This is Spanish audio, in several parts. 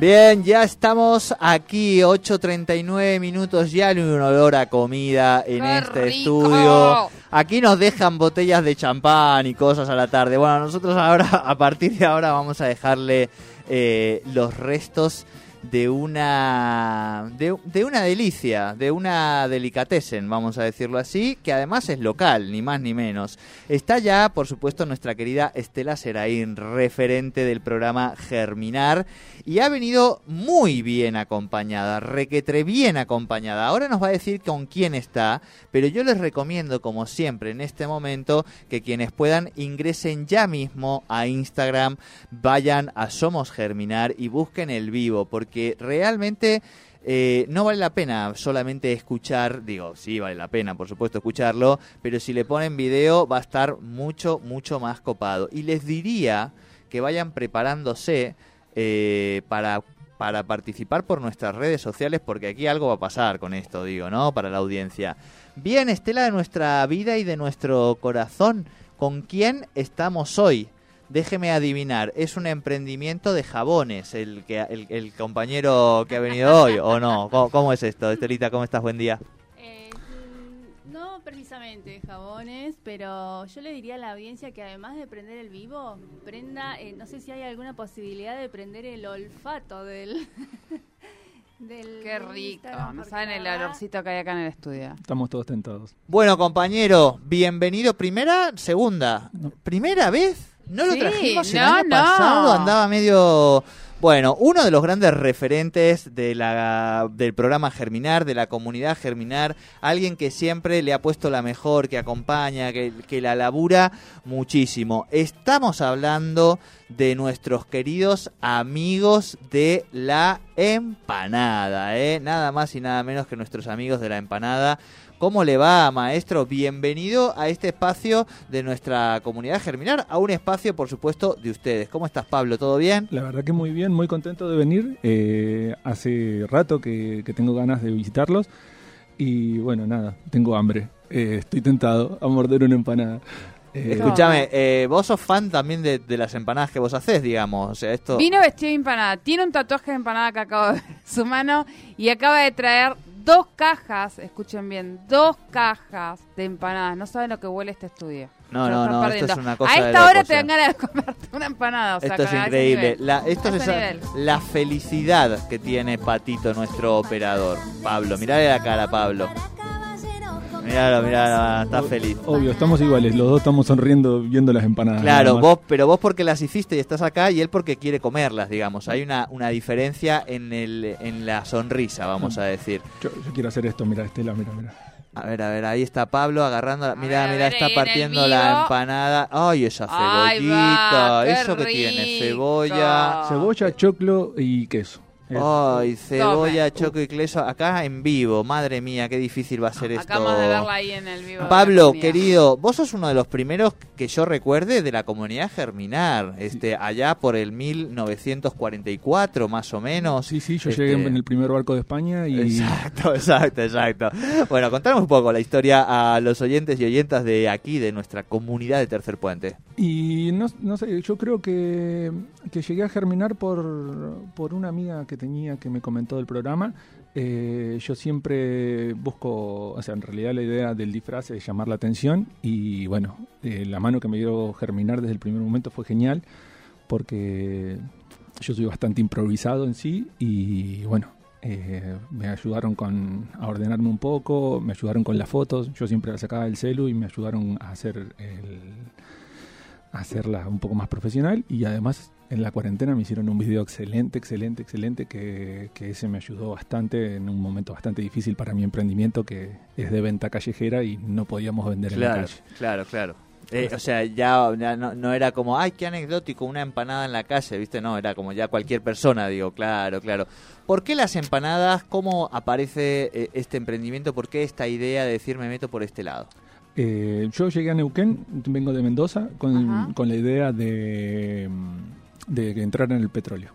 Bien, ya estamos aquí, 8.39 minutos, ya hay un olor a comida en ¡Qué este rico! estudio. Aquí nos dejan botellas de champán y cosas a la tarde. Bueno, nosotros ahora, a partir de ahora, vamos a dejarle eh, los restos de una de, una delicia, de una delicatessen, vamos a decirlo así, que además es local, ni más ni menos. Está ya, por supuesto, nuestra querida Estela Seraín, referente del programa Germinar, y ha venido muy bien acompañada, requetre bien acompañada. Ahora nos va a decir con quién está, pero yo les recomiendo, como siempre en este momento, que quienes puedan ingresen ya mismo a Instagram, vayan a Somos Germinar y busquen el vivo, porque realmente eh, no vale la pena solamente escuchar, digo, sí vale la pena, por supuesto, escucharlo, pero si le ponen video va a estar mucho, mucho más copado. Y les diría que vayan preparándose eh, para para participar por nuestras redes sociales porque aquí algo va a pasar con esto, digo, ¿no? Para la audiencia. Bien, Estela de nuestra vida y de nuestro corazón, ¿con quién estamos hoy? Déjeme adivinar, es un emprendimiento de jabones el que el, el compañero que ha venido hoy o no? ¿Cómo, cómo es esto? Estelita, ¿cómo estás? Buen día. Eh, mm, no precisamente jabones, pero yo le diría a la audiencia que además de prender el vivo, prenda, eh, no sé si hay alguna posibilidad de prender el olfato del... del Qué rico. No saben el olorcito que hay acá en el estudio. Estamos todos tentados. Bueno, compañero, bienvenido. ¿Primera? ¿Segunda? ¿Primera vez? ¿No lo Sí, trajimos el no, año no. pasado? Andaba medio... Bueno, uno de los grandes referentes de la, del programa Germinar, de la comunidad Germinar, alguien que siempre le ha puesto la mejor, que acompaña, que, que la labura muchísimo. Estamos hablando de nuestros queridos amigos de la empanada, ¿eh? Nada más y nada menos que nuestros amigos de la empanada. ¿Cómo le va, maestro? Bienvenido a este espacio de nuestra comunidad Germinar, a un espacio, por supuesto, de ustedes. ¿Cómo estás, Pablo? ¿Todo bien? La verdad que muy bien, muy contento de venir. Eh, hace rato que, que tengo ganas de visitarlos. Y bueno, nada, tengo hambre. Eh, estoy tentado a morder una empanada. Eh, Escúchame, eh, vos sos fan también de, de las empanadas que vos hacés, digamos. O sea, esto... Vino vestido de empanada. Tiene un tatuaje de empanada que acabo de ver en su mano y acaba de traer dos cajas, escuchen bien, dos cajas de empanadas. No saben lo que huele este estudio. No, no, no, esto es una cosa A esta hora te dan eh. ganas de comerte una empanada. O sea, Esto es increíble. La, esto es esa- la felicidad que tiene Patito, nuestro operador. Pablo, mirale la cara, Pablo. Míralo, míralo, está feliz. Obvio, estamos iguales. Los dos estamos sonriendo viendo las empanadas. Claro, vos, pero vos porque las hiciste y estás acá y él porque quiere comerlas, digamos. Hay una, una diferencia en, el, en la sonrisa, vamos a decir. Yo, yo quiero hacer esto, mira, Estela, mira, mira. A ver, a ver, ahí está Pablo agarrando. la- Mira, mira, está partiendo la empanada. Ay, esa cebollita. va, qué Eso que tiene, rico. cebolla. Cebolla, choclo y queso. Ay, cebolla, choco y queso. Acá en vivo. Madre mía, qué difícil va a ser esto. Acabamos de verla ahí en el vivo. Pablo, querido, vos sos uno de los primeros que yo recuerde de la comunidad Germinar, este, allá por el 1944 más o menos. Sí, sí, yo Este, llegué en el primer barco de España y Exacto, exacto, exacto. Bueno, contanos un poco la historia a los oyentes y oyentas de aquí, de nuestra comunidad de Tercer Puente. Y no, no sé, yo creo que, que llegué a germinar por, por una amiga que tenía que me comentó del programa. Eh, yo siempre busco, o sea, en realidad la idea del disfraz es llamar la atención y bueno, eh, la mano que me dio germinar desde el primer momento fue genial porque yo soy bastante improvisado en sí y bueno, eh, me ayudaron con, a ordenarme un poco, me ayudaron con las fotos, yo siempre las sacaba del celu y me ayudaron a hacer el, hacerla un poco más profesional y además en la cuarentena me hicieron un video excelente, excelente, excelente que, que ese me ayudó bastante en un momento bastante difícil para mi emprendimiento que es de venta callejera y no podíamos vender en la Claro, calle. claro, claro. Eh, o sea, ya, ya no, no era como, ay, qué anecdótico, una empanada en la calle, ¿viste? No, era como ya cualquier persona, digo, claro, claro. ¿Por qué las empanadas? ¿Cómo aparece eh, este emprendimiento? ¿Por qué esta idea de decir me meto por este lado? Eh, yo llegué a Neuquén, vengo de Mendoza, con, con la idea de, mm, de entrar en el petróleo.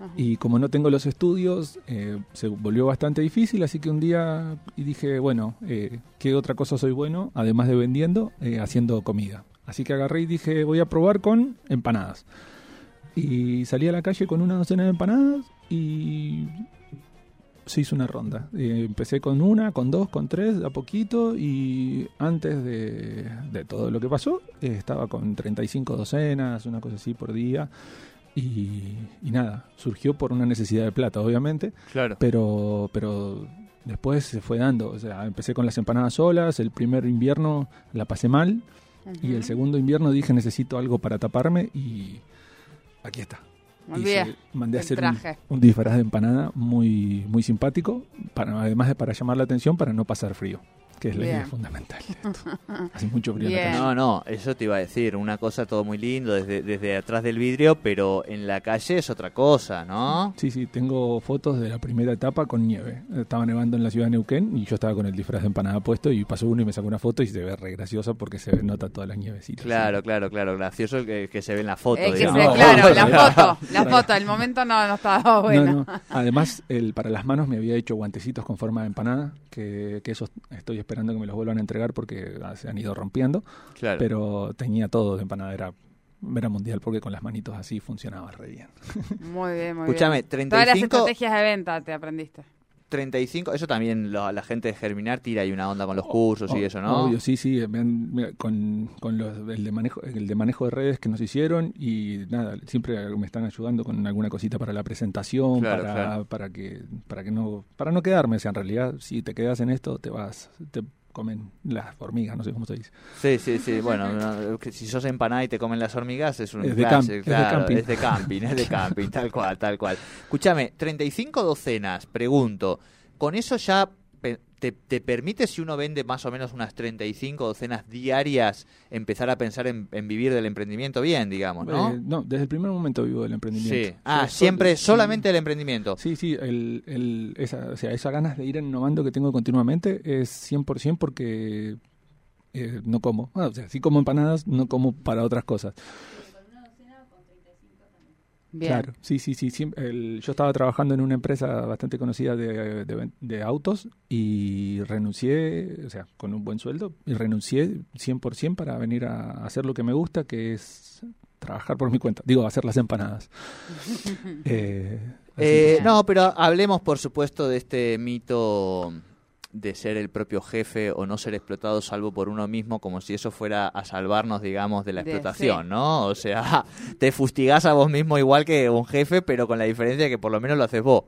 Ajá. Y como no tengo los estudios, eh, se volvió bastante difícil, así que un día dije, bueno, eh, ¿qué otra cosa soy bueno? Además de vendiendo, eh, haciendo comida. Así que agarré y dije, voy a probar con empanadas. Y salí a la calle con una docena de empanadas y se hizo una ronda. Eh, empecé con una, con dos, con tres, a poquito y antes de, de todo lo que pasó, eh, estaba con 35 docenas, una cosa así por día. Y, y nada, surgió por una necesidad de plata, obviamente, Claro. pero, pero después se fue dando. O sea, empecé con las empanadas solas, el primer invierno la pasé mal y el segundo invierno dije necesito algo para taparme y aquí está. Muy Hice- bien. mandé a hacer un, un disfraz de empanada muy, muy simpático, para, además de para llamar la atención, para no pasar frío, que es la Bien. idea fundamental. de esto. Hace mucho frío en la. No, no, eso te iba a decir, una cosa todo muy lindo desde, desde atrás del vidrio, pero en la calle es otra cosa, ¿no? Sí, sí, tengo fotos de la primera etapa con nieve. Estaba nevando en la ciudad de Neuquén y yo estaba con el disfraz de empanada puesto y pasó uno y me sacó una foto y se ve re graciosa porque se nota todas las nievecitas. Claro, claro, claro, gracioso que, que se ve en la foto, Eh, que digamos. se- No, claro, no, la no. foto, la foto, el momento no, no estaba bueno. No, no. Además, el, para las manos me había hecho guantecitos con forma de empanada, que, que esos estoy esperando que me los vuelvan a entregar porque ah, se han ido rompiendo, Claro. pero tenía todo de empanada, era, mundial porque con las manitos así funcionaba re bien. Muy bien, muy Escúchame, bien. Todas las 35, estrategias de venta te aprendiste. 35, eso también lo- la gente de Germinar tira ahí una onda con los cursos y eso, ¿no? Obvio, sí, sí, mira, con, con los, el, de manejo, el de manejo de redes que nos hicieron y nada, siempre me están ayudando con alguna cosita para la presentación, Claro, para, claro. para que para que no para no quedarme, o sea, en realidad si te quedas en esto te vas te comen las hormigas, no sé cómo se dice. Sí, sí, sí. Bueno, no, si sos empanada y te comen las hormigas es un Es de camp- es de claro, camping. es de camping, es de camping, tal cual, tal cual. Escúchame, 35 docenas, pregunto, ¿con eso ya te, te permite, si uno vende más o menos unas 35 docenas diarias, empezar a pensar en, en vivir del emprendimiento bien, digamos, ¿no? Eh, no, desde el primer momento vivo del emprendimiento. sí. Ah, siempre, solamente el emprendimiento. Sí, sí, el, el, esa, o sea, esa ganas de ir innovando que tengo continuamente es 100% porque eh, no como. Ah, o sea, sí como empanadas, no como para otras cosas. Bien. Claro, sí, sí, sí. el- yo estaba trabajando en una empresa bastante conocida de, de, de autos y renuncié, o sea, con un buen sueldo, y renuncié 100% para venir a hacer lo que me gusta, que es trabajar por mi cuenta. Digo, hacer las empanadas. Eh, Eh, no, pero hablemos, por supuesto, de este mito de ser el propio jefe o no ser explotado salvo por uno mismo, como si eso fuera a salvarnos, digamos, de la De- explotación, sí. ¿no? O sea, te fustigás a vos mismo igual que un jefe, pero con la diferencia de que por lo menos lo haces vos.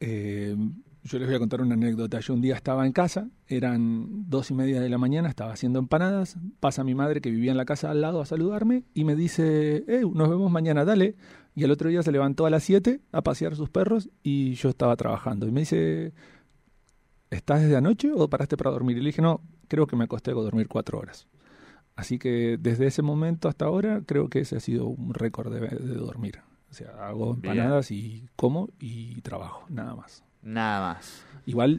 Eh, yo les voy a contar una anécdota. Yo un día estaba en casa, eran dos y media de la mañana, estaba haciendo empanadas, pasa mi madre que vivía en la casa al lado a saludarme y me dice, eh, nos vemos mañana, dale. Y al otro día se levantó a las 7 a pasear sus perros y yo estaba trabajando. Y me dice, ¿estás desde anoche o paraste para dormir? Y le dije, no, creo que me acosté a dormir cuatro horas. Así que desde ese momento hasta ahora creo que ese ha sido un récord de, de dormir. O sea, hago empanadas y como y trabajo, nada más. Nada más. Igual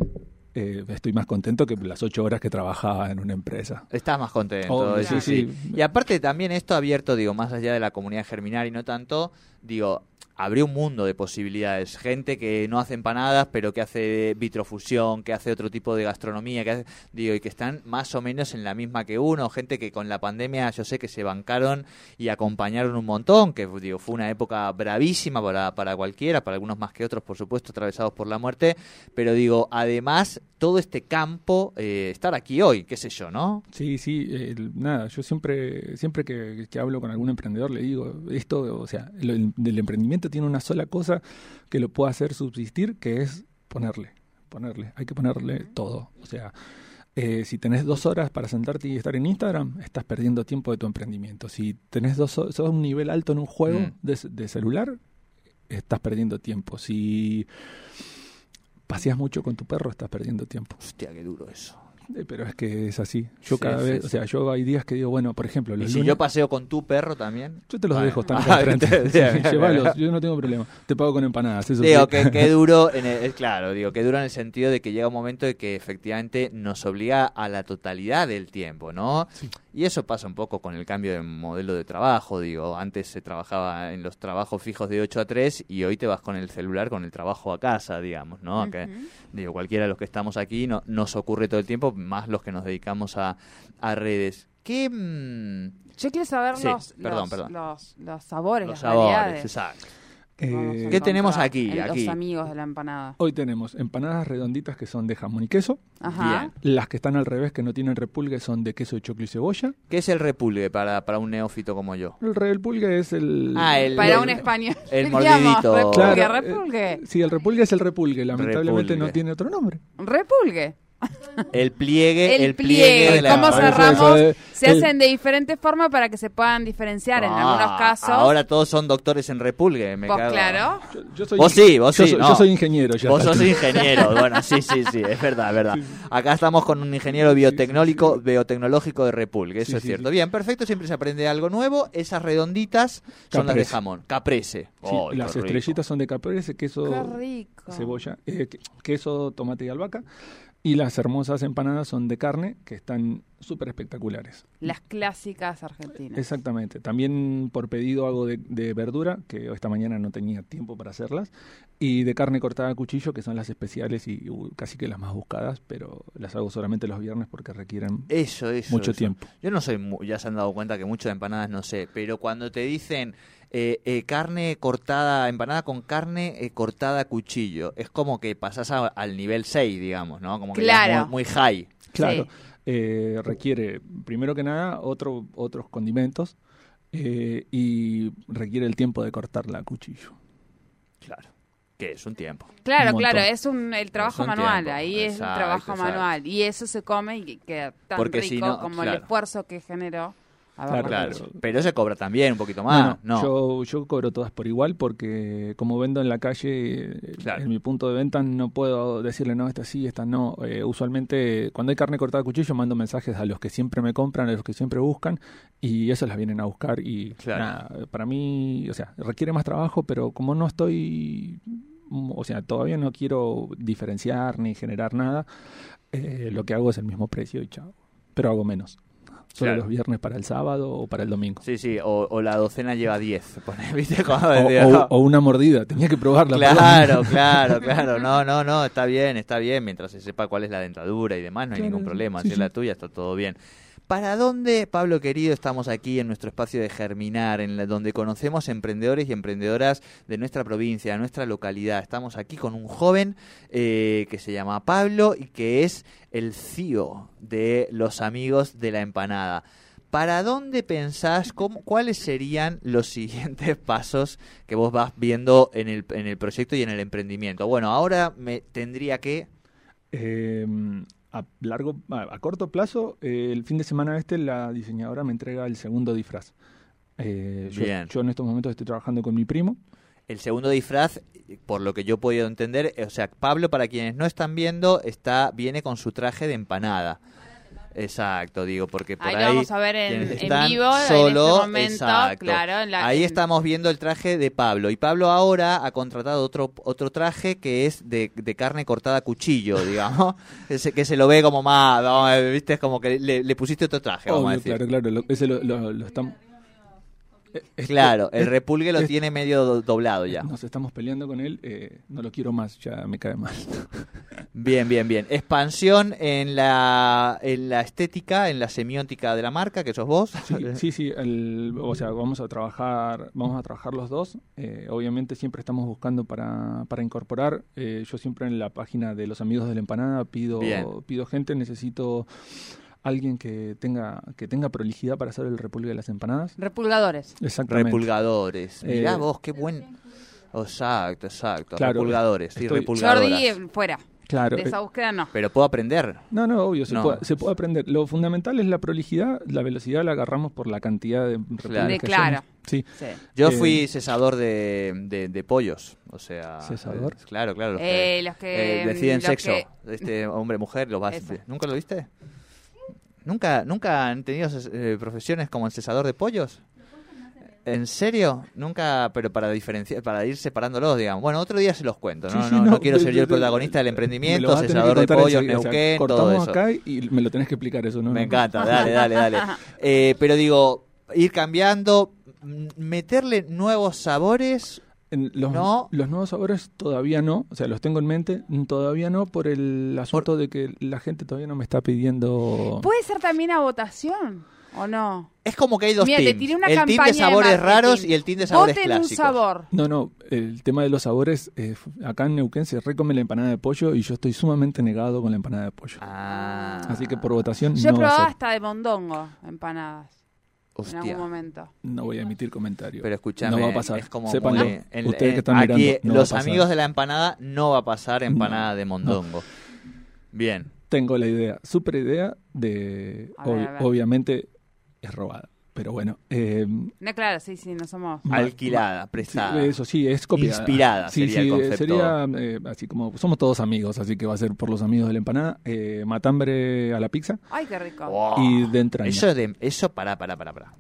eh, estoy más contento que las ocho horas que trabajaba en una empresa. Estás más contento. Obvio, sí, sí, sí. sí. Y aparte también esto abierto, digo, más allá de la comunidad germinar y no tanto, digo, abrió un mundo de posibilidades. Gente que no hace empanadas, pero que hace vitrofusión, que hace otro tipo de gastronomía, que hace, digo, y que están más o menos en la misma que uno. Gente que con la pandemia yo sé que se bancaron y acompañaron un montón, que digo, fue una época bravísima para, para cualquiera, para algunos más que otros, por supuesto, atravesados por la muerte. Pero digo, además, todo este campo, eh, estar aquí hoy, qué sé yo, ¿no? Sí, sí, nada, yo siempre, siempre que, que hablo con algún emprendedor le digo, esto, o sea, lo- el, del emprendimiento tiene una sola cosa que lo puede hacer subsistir, que es ponerle, ponerle, hay que ponerle todo. O sea, eh, si tenés dos horas para sentarte y estar en Instagram, estás perdiendo tiempo de tu emprendimiento. Si tenés dos horas, sos un nivel alto en un juego Mm. de, de celular, estás perdiendo tiempo. Si paseas mucho con tu perro, estás perdiendo tiempo. Hostia, qué duro eso. Pero es que es así. Yo Sí, cada sí, vez, sí. o sea, yo hay días que digo, bueno, por ejemplo, Y si yo paseo con tu perro también. yo te los dejo, están ah, llévalos, yo no tengo problema. Te pago con empanadas, eso Digo, sí. que, que duro, en el, claro, digo, que duro en el sentido de que llega un momento de que efectivamente nos obliga a la totalidad del tiempo, ¿no? Y eso pasa un poco con el cambio de modelo de trabajo, digo, antes se trabajaba en los trabajos fijos de 8 a 3 y hoy te vas con el celular con el trabajo a casa, digamos, ¿no? Que, digo, cualquiera de los que estamos aquí no, nos ocurre todo el tiempo, más los que nos dedicamos a, a redes. ¿Qué mm, Yo quiero saber Sí, los, perdón, los, perdón. los, los sabores, los las sabores? variedades. Exacto. que vamos a Eh, ¿Qué tenemos encontrar aquí? en Aquí. Los amigos de la empanada. Hoy tenemos empanadas redonditas que son de jamón y queso. Ajá. Bien. Las que están al revés, que no tienen repulgue, son de queso de choclo y cebolla. ¿Qué es el repulgue para, para un neófito como yo? El repulgue es el... Ah, el- Para el- un español. el Digamos, mordidito. Repulgue, Claro, eh, repulgue. Sí, el repulgue es el repulgue. Lamentablemente Repulgue. no tiene otro nombre. Repulgue. El pliegue, El, el, pliegue, pliegue, de la cómo cerramos, es- se el- hacen de diferentes formas para que se puedan diferenciar en Ah, algunos casos. Ahora todos son doctores en repulgue, me Vos, cago. claro. Yo, yo soy, Vos sí, vos yo sí, soy, no. yo soy ingeniero. Ya Vos sos ingeniero, bueno, sí, sí, sí, es verdad, es verdad. Acá estamos con un ingeniero biotecnológico, biotecnológico de repulgue, eso Sí, es cierto. sí. Bien, perfecto, siempre se aprende algo nuevo. Esas redonditas son las de jamón, caprese. Sí, Ay, las estrellitas son de caprese, queso, Qué rico. cebolla, eh, que- queso, tomate y albahaca. Y las hermosas empanadas son de carne, que están súper espectaculares. Las clásicas argentinas. Exactamente. También por pedido hago de, de verdura, que esta mañana no tenía tiempo para hacerlas, y de carne cortada a cuchillo, que son las especiales y uh, casi que las más buscadas, pero las hago solamente los viernes porque requieren Eso, eso. mucho eso. tiempo. Yo no soy, ya se han dado cuenta que mucho de empanadas no sé, pero cuando te dicen eh, eh, carne cortada, empanada con carne eh, cortada a cuchillo, es como que pasás a- al nivel 6, digamos, ¿no? Como que ya es muy, muy high. Claro, Sí. eh, requiere, primero que nada, otro, otros condimentos eh, y requiere el tiempo de cortarla a cuchillo. Claro. Que es un tiempo. Claro, Un claro, es un el trabajo un manual, tiempo, ahí es el trabajo exacto. manual y eso se come y queda tan Porque rico si no, como el esfuerzo que generó. Claro. Claro. Pero se cobra también un poquito más. No, No, no, Yo, yo cobro todas por igual porque como vendo en la calle, Claro. en mi punto de venta no puedo decirle no, esta sí, esta no. Eh, usualmente cuando hay carne cortada a cuchillo mando mensajes a los que siempre me compran, a los que siempre buscan y esos las vienen a buscar y Claro. nada, para mí, o sea, requiere más trabajo, pero como no estoy, o sea, todavía no quiero diferenciar ni generar nada, eh, lo que hago es el mismo precio y chao. Pero hago menos. Solo Claro. los viernes para el sábado o para el domingo. Sí, sí, o, o la docena lleva 10. pone, ¿Viste? Cuando O, o- o una mordida, tenía que probarla. Claro, claro, claro. No, no, no, está bien, está bien. Mientras se sepa cuál es la dentadura y demás, no hay Claro, ningún problema. sí, si es sí. la tuya, está todo bien. ¿Para dónde, Pablo querido, estamos aquí en nuestro espacio de Germinar, en la- donde conocemos emprendedores y emprendedoras de nuestra provincia, de nuestra localidad? Estamos aquí con un joven eh, que se llama Pablo y que es el CEO de los amigos de la empanada. ¿Para dónde pensás, cómo, cuáles serían los siguientes pasos que vos vas viendo en el, en el proyecto y en el emprendimiento? Bueno, ahora me tendría que... Eh, a largo, a, a corto plazo, eh, el fin de semana este la diseñadora me entrega el segundo disfraz. Eh, yo, yo en estos momentos estoy trabajando con mi primo. El segundo disfraz, por lo que yo he podido entender, eh, o sea, Pablo, para quienes no están viendo, está viene con su traje de empanada. Exacto, digo, porque por Ahí ahí... lo vamos a ver en, están vivo solo, en este momento, exacto. claro. en la- Ahí en- estamos viendo el traje de Pablo. Y Pablo ahora ha contratado otro, otro traje que es de, de carne cortada a cuchillo, digamos. Ese que se lo ve como más, no, viste, es como que le, le pusiste otro traje, vamos a Obvio, decir. claro, claro, lo, ese lo, lo- lo estamos... Claro, el repulgue lo tiene medio do- doblado ya. Nos estamos peleando con él, eh, no lo quiero más, ya me cae mal. Bien, bien, bien. Expansión en la, en la estética, en la semiótica de la marca, que sos vos. Sí, sí, sí, el- o sea, vamos a trabajar, vamos a trabajar los dos. Eh, obviamente siempre estamos buscando para, para incorporar. Eh, yo siempre en la página de los amigos de la empanada pido, Bien. pido gente, necesito alguien que tenga, que tenga prolijidad para hacer el repulgue de las empanadas. Repulgadores. Exactamente. Repulgadores. Mirá Eh, vos, qué buen... Exacto, exacto. Claro, repulgadores, repulgadoras. Jordi, eh, fuera. Claro. De eh, esa búsqueda no. Pero puedo aprender. No, no, obvio, se, No. Puede, se puede aprender. Lo fundamental es la prolijidad, la velocidad la agarramos por la cantidad de Claro. De claro. Sí. Sí. Yo Eh, fui cesador de, de, de pollos, o sea... ¿Cesador? eh, Claro, claro. Los Eh, los que, eh, deciden los sexo, que- este hombre-mujer, lo vas. ¿nunca lo viste? ¿Nunca, ¿Nunca han tenido eh, profesiones como el cesador de pollos? ¿En serio? Nunca, pero para diferenciar, para ir separándolos, digamos. Bueno, otro día se los cuento, ¿no? Sí, sí, no, no quiero ser yo el protagonista del emprendimiento, cesador de pollos, enseguida, o sea, Neuquén, todo eso. acá y me lo tenés que explicar eso, ¿no? Me encanta, dale, dale, dale. Eh, pero digo, ir cambiando, meterle nuevos sabores. En los, No. los nuevos sabores todavía no, o sea, los tengo en mente, mm, todavía no por el asunto de que la gente todavía no me está pidiendo... ¿Puede ser también a votación o no? Es como que hay dos Mira, teams. una el team de sabores raros y el team de sabores Voten clásicos. un sabor. No, no, el tema de los sabores, eh, acá en Neuquén se recome la empanada de pollo y yo estoy sumamente negado con la empanada de pollo. Ah. Así que por votación Yo he no va a probado ser. hasta de mondongo, empanadas, en Hostia. algún momento. No voy a emitir comentario. Pero escúchame, No va a pasar. es como Sépanlo. muy- en- Ustedes en- que están aquí, mirando, no va a los pasar. amigos de la empanada no va a pasar empanada No, de mondongo. Bien. Tengo la idea, super idea de... A ver, obvi- a ver. Obviamente es robada, pero bueno. eh, No, claro, sí, sí, no somos. Alquilada, prestada. sí, eso sí, es copiada. Inspirada Sí, sería el sí, concepto. sería eh, así como... Somos todos amigos, así que va a ser por los amigos de la empanada. eh, matambre a la pizza Ay, qué rico. Wow. y de entraña. Eso de eso para para para para.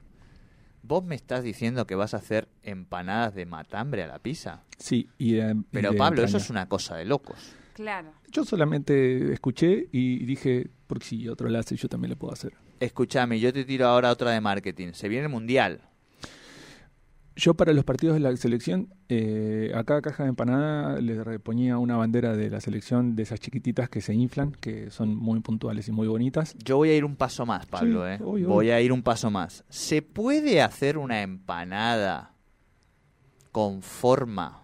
Vos me estás diciendo que vas a hacer empanadas de matambre a la pizza? Sí, y de- y Pero de Pablo, eso es una cosa de locos. Claro. Yo solamente escuché y dije, porque si otro la hace, yo también lo puedo hacer. Escúchame, yo te tiro ahora otra de marketing. Se viene el mundial. Yo para los partidos de la selección, eh, a cada caja de empanada le ponía una bandera de la selección de esas chiquititas que se inflan, que son muy puntuales y muy bonitas. Yo voy a ir un paso más, Pablo, Sí, ¿eh? obvio, Voy obvio. a ir un paso más. ¿Se puede hacer una empanada con forma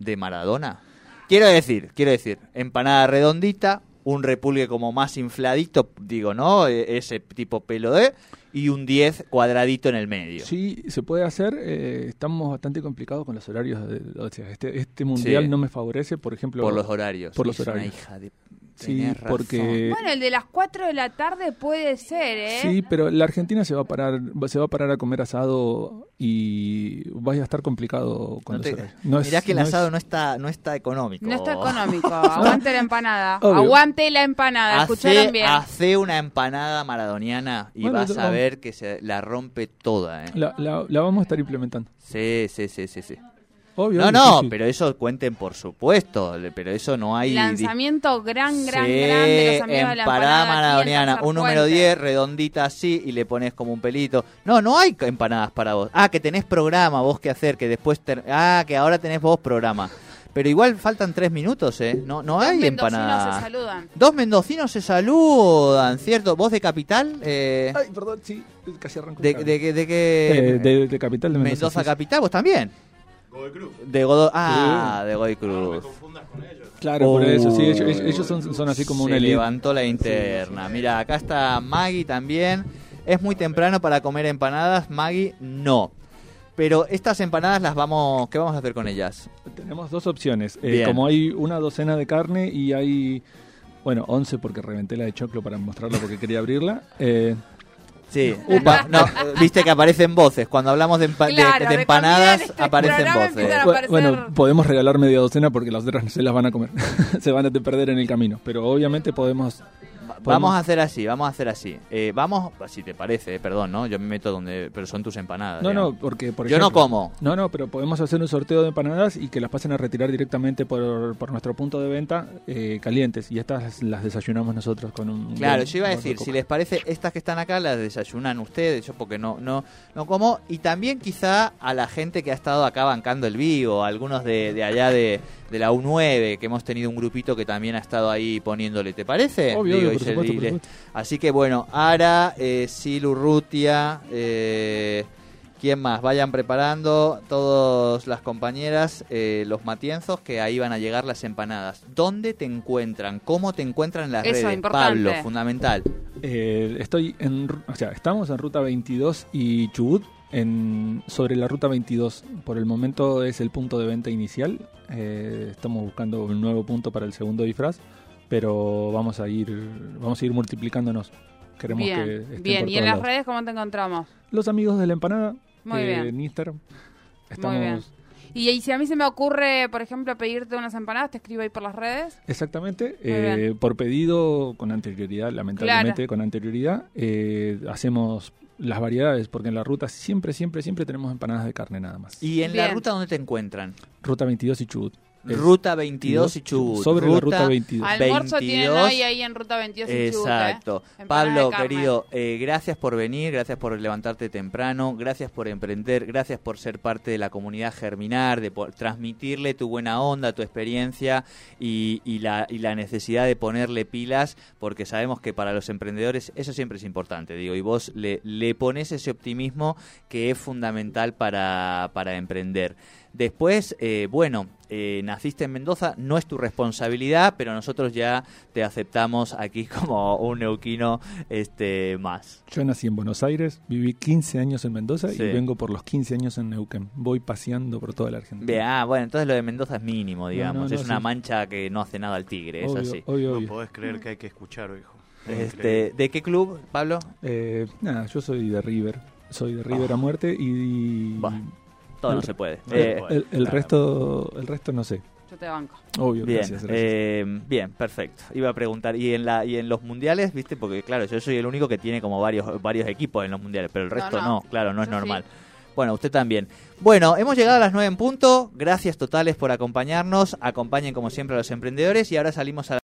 de Maradona? Quiero decir, quiero decir, empanada redondita, un repulgue como más infladito, digo, ¿no? E- Ese tipo pelo de y un 10 cuadradito en el medio. Sí, se puede hacer. eh, estamos bastante complicados con los horarios. de- o sea, este, este mundial Sí. no me favorece, por ejemplo. por los horarios. por los Es una horarios. hija de... Sí, porque- Bueno, el de las 4 de la tarde puede ser, ¿eh? Sí, pero la Argentina se va a parar, se va a parar a comer asado y vaya a estar complicado con No te-. No es- Mirá que el no es- asado no está no está económico. No está económico. Aguante la empanada. Obvio. Aguante la empanada. ¿Escucharon Hace, bien? hace una empanada maradoniana y Bueno, vas yo- a ver que se la rompe toda, ¿eh? La, la- la vamos a estar implementando. Sí, sí, sí, sí, sí. Obvio. No, no, sí, sí. pero eso cuenten por supuesto, pero eso no hay... Lanzamiento gran, gran, Sí, gran de los amigos de la empanada maradoniana, un número Puente. 10, redondita así, y le pones como un pelito. No, no hay empanadas para vos. Ah, que tenés programa vos que hacer, que después... ter- Ah, que ahora tenés vos programa. Pero igual faltan tres minutos, ¿eh? No, no hay mendocinos empanadas. se saludan. Dos mendocinos se saludan, ¿cierto? ¿Vos de Capital? Eh, Ay, perdón, sí, casi arrancó. de, el de, de, de qué? Eh, de, de Capital de Mendoza. Mendoza. Capital, ¿vos también? De Godoy Ah, de Godoy Cruz. Claro, por eso, sí, Oh, ellos, ellos son, son así como se una elite. levantó la interna. Mira, acá está Maggie también. Es muy temprano para comer empanadas. Maggie, no. Pero estas empanadas las vamos... ¿Qué vamos a hacer con ellas? Tenemos dos opciones. Eh, como hay una docena de carne y hay, bueno, 11 porque reventé la de choclo para mostrarla porque quería abrirla. Eh, Sí, upa, no, viste que aparecen voces. Cuando hablamos de, empa- de- Claro, de de comida empanadas, este aparecen voces. aparecer- bueno, podemos regalar media docena porque las otras se las van a comer. se van a perder en el camino. Pero obviamente podemos... Vamos a hacer así, vamos a hacer así. Eh, vamos, si te parece, eh, perdón, ¿no? Yo me meto donde... Pero son tus empanadas. No, no, porque por Yo no ejemplo- como. No, no, pero podemos hacer un sorteo de empanadas y que las pasen a retirar directamente por, por nuestro punto de venta eh, calientes. Y estas las desayunamos nosotros con un... Claro, yo iba a decir, si les parece, estas que están acá las desayunan ustedes, yo porque no, no, no como, y también quizá a la gente que ha estado acá bancando el vivo, algunos de, de allá de, de la U9, que hemos tenido un grupito que también ha estado ahí poniéndole, ¿te parece? Obvio, Digo, obvio, y se-. Así que bueno, Ara, eh, Silu Rutia, eh, ¿quién más? Vayan preparando todas las compañeras, eh, los matienzos, que ahí van a llegar las empanadas. ¿Dónde te encuentran? ¿Cómo te encuentran en las Eso, redes? importante. Pablo, fundamental. Eh, estoy en, o sea, estamos en ruta 22 y Chubut en sobre la ruta 22. Por el momento es el punto de venta inicial. Eh, estamos buscando un nuevo punto para el segundo disfraz, pero vamos a ir vamos a ir multiplicándonos. Queremos que Bien, estén bien. por ¿Y en las lados. redes cómo te encontramos? Los amigos de la empanada Muy eh, bien. en Instagram. Estamos, Muy bien. Y, y si a mí se me ocurre, por ejemplo, pedirte unas empanadas, te escribo ahí por las redes. Exactamente, eh, por pedido con anterioridad, lamentablemente con anterioridad, eh, hacemos las variedades, porque en la ruta siempre, siempre, siempre tenemos empanadas de carne nada más. ¿Y en la ruta dónde te encuentran? Ruta 22 y Chubut. Ruta 22 y Chubut. Sobre la ruta 22. Almuerzo tienen 22. hoy ahí en Ruta 22 en Chubut, ¿eh? Exacto. Empanada Pablo, querido, eh, gracias por venir, gracias por levantarte temprano, gracias por emprender, gracias por ser parte de la comunidad Germinar, de por transmitirle tu buena onda, tu experiencia y, y la, y la necesidad de ponerle pilas, porque sabemos que para los emprendedores eso siempre es importante, digo, y vos le, le pones ese optimismo que es fundamental para, para emprender. Después, eh, bueno, eh, naciste en Mendoza, no es tu responsabilidad, pero nosotros ya te aceptamos aquí como un neuquino este, más. Yo nací en Buenos Aires, viví 15 años en Mendoza Sí. y vengo por los 15 años en Neuquén. Voy paseando por toda la Argentina. Bien, ah, bueno, entonces lo de Mendoza es mínimo, digamos. no, es una sí. mancha que no hace nada al tigre, es así. obvio, No podés creer que hay que escuchar, viejo. Este, ¿De qué club, Pablo? Eh, nada, yo soy de River. Soy de River a muerte y... Bah, Todo no El- se puede. no Eh, el, el resto el resto no sé. Yo te banco. Obvio, Bien, gracias. gracias. eh, bien, perfecto. Iba a preguntar, ¿y en la y en los mundiales, viste? Porque claro, yo soy el único que tiene como varios varios equipos en los mundiales, pero el resto no, no. claro, no es sí. normal. Bueno, usted también. Bueno, hemos llegado a las 9 en punto. Gracias totales por acompañarnos. Acompañen como siempre a los emprendedores y ahora salimos a